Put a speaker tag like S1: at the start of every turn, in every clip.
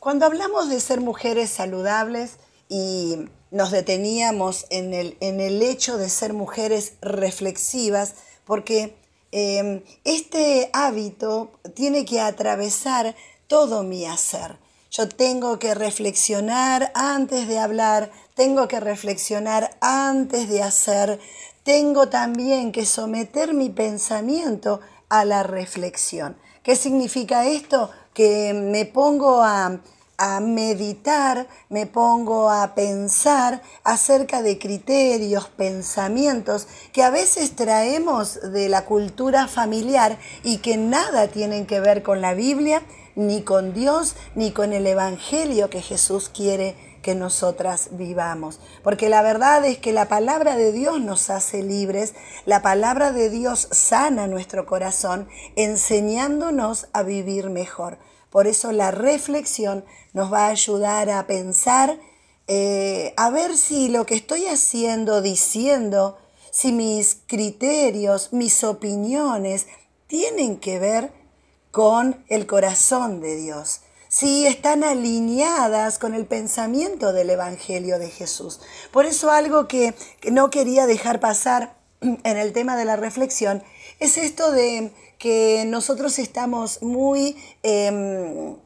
S1: Cuando hablamos de ser mujeres saludables y nos deteníamos en el, en el hecho de ser mujeres reflexivas, porque eh, este hábito tiene que atravesar todo mi hacer. Yo tengo que reflexionar antes de hablar, tengo que reflexionar antes de hacer, tengo también que someter mi pensamiento a la reflexión. ¿Qué significa esto? Que me pongo a, a meditar, me pongo a pensar acerca de criterios, pensamientos que a veces traemos de la cultura familiar y que nada tienen que ver con la Biblia, ni con Dios, ni con el Evangelio que Jesús quiere que nosotras vivamos. Porque la verdad es que la palabra de Dios nos hace libres, la palabra de Dios sana nuestro corazón, enseñándonos a vivir mejor. Por eso la reflexión nos va a ayudar a pensar, eh, a ver si lo que estoy haciendo, diciendo, si mis criterios, mis opiniones tienen que ver con el corazón de Dios, si están alineadas con el pensamiento del Evangelio de Jesús. Por eso algo que, no quería dejar pasar en el tema de la reflexión es esto de que nosotros estamos muy em,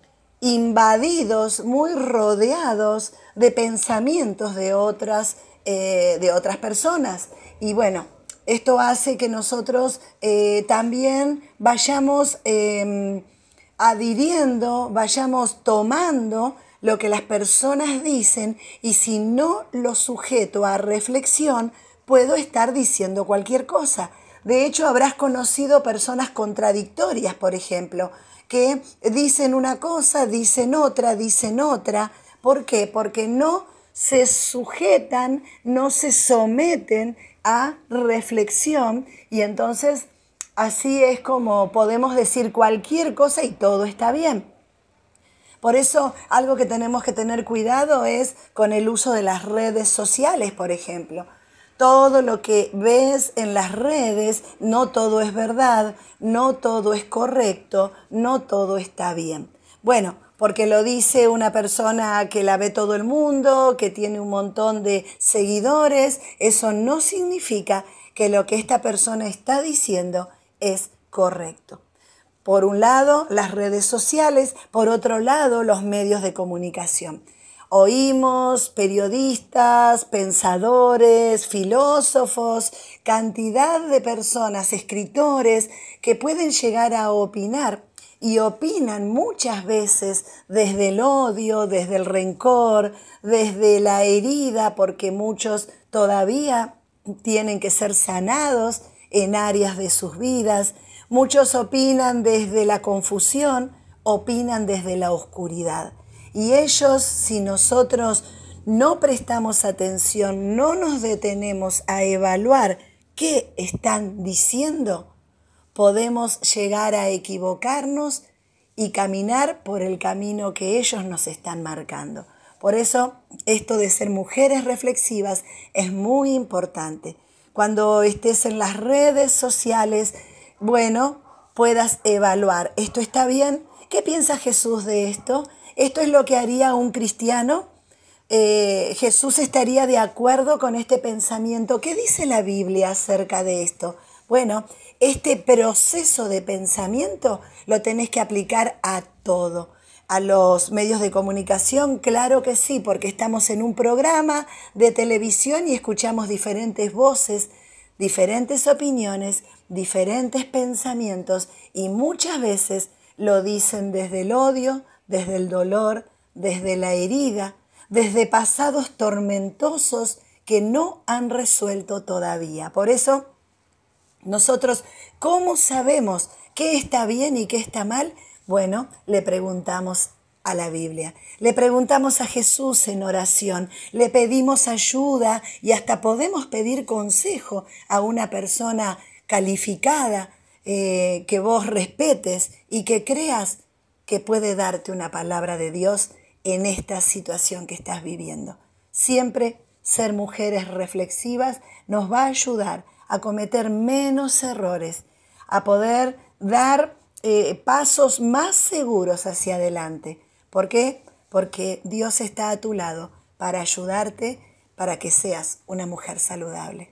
S1: invadidos, muy rodeados de pensamientos de otras, eh, de otras personas. Y bueno, esto hace que nosotros eh, también vayamos em, adhiriendo, vayamos tomando lo que las personas dicen y si no lo sujeto a reflexión, puedo estar diciendo cualquier cosa. De hecho, habrás conocido personas contradictorias, por ejemplo, que dicen una cosa, dicen otra, dicen otra. ¿Por qué? Porque no se sujetan, no se someten a reflexión y entonces así es como podemos decir cualquier cosa y todo está bien. Por eso algo que tenemos que tener cuidado es con el uso de las redes sociales, por ejemplo. Todo lo que ves en las redes, no todo es verdad, no todo es correcto, no todo está bien. Bueno, porque lo dice una persona que la ve todo el mundo, que tiene un montón de seguidores, eso no significa que lo que esta persona está diciendo es correcto. Por un lado, las redes sociales, por otro lado, los medios de comunicación. Oímos periodistas, pensadores, filósofos, cantidad de personas, escritores, que pueden llegar a opinar y opinan muchas veces desde el odio, desde el rencor, desde la herida, porque muchos todavía tienen que ser sanados en áreas de sus vidas. Muchos opinan desde la confusión, opinan desde la oscuridad. Y ellos, si nosotros no prestamos atención, no nos detenemos a evaluar qué están diciendo, podemos llegar a equivocarnos y caminar por el camino que ellos nos están marcando. Por eso, esto de ser mujeres reflexivas es muy importante. Cuando estés en las redes sociales, bueno, puedas evaluar, ¿esto está bien? ¿Qué piensa Jesús de esto? ¿Esto es lo que haría un cristiano? Eh, ¿Jesús estaría de acuerdo con este pensamiento? ¿Qué dice la Biblia acerca de esto? Bueno, este proceso de pensamiento lo tenés que aplicar a todo. A los medios de comunicación, claro que sí, porque estamos en un programa de televisión y escuchamos diferentes voces, diferentes opiniones, diferentes pensamientos y muchas veces lo dicen desde el odio, desde el dolor, desde la herida, desde pasados tormentosos que no han resuelto todavía. Por eso, nosotros, ¿cómo sabemos qué está bien y qué está mal? Bueno, le preguntamos a la Biblia, le preguntamos a Jesús en oración, le pedimos ayuda y hasta podemos pedir consejo a una persona calificada eh, que vos respetes y que creas que puede darte una palabra de Dios en esta situación que estás viviendo. Siempre ser mujeres reflexivas nos va a ayudar a cometer menos errores, a poder dar eh, pasos más seguros hacia adelante. ¿Por qué? porque Dios está a tu lado para ayudarte para que seas una mujer saludable.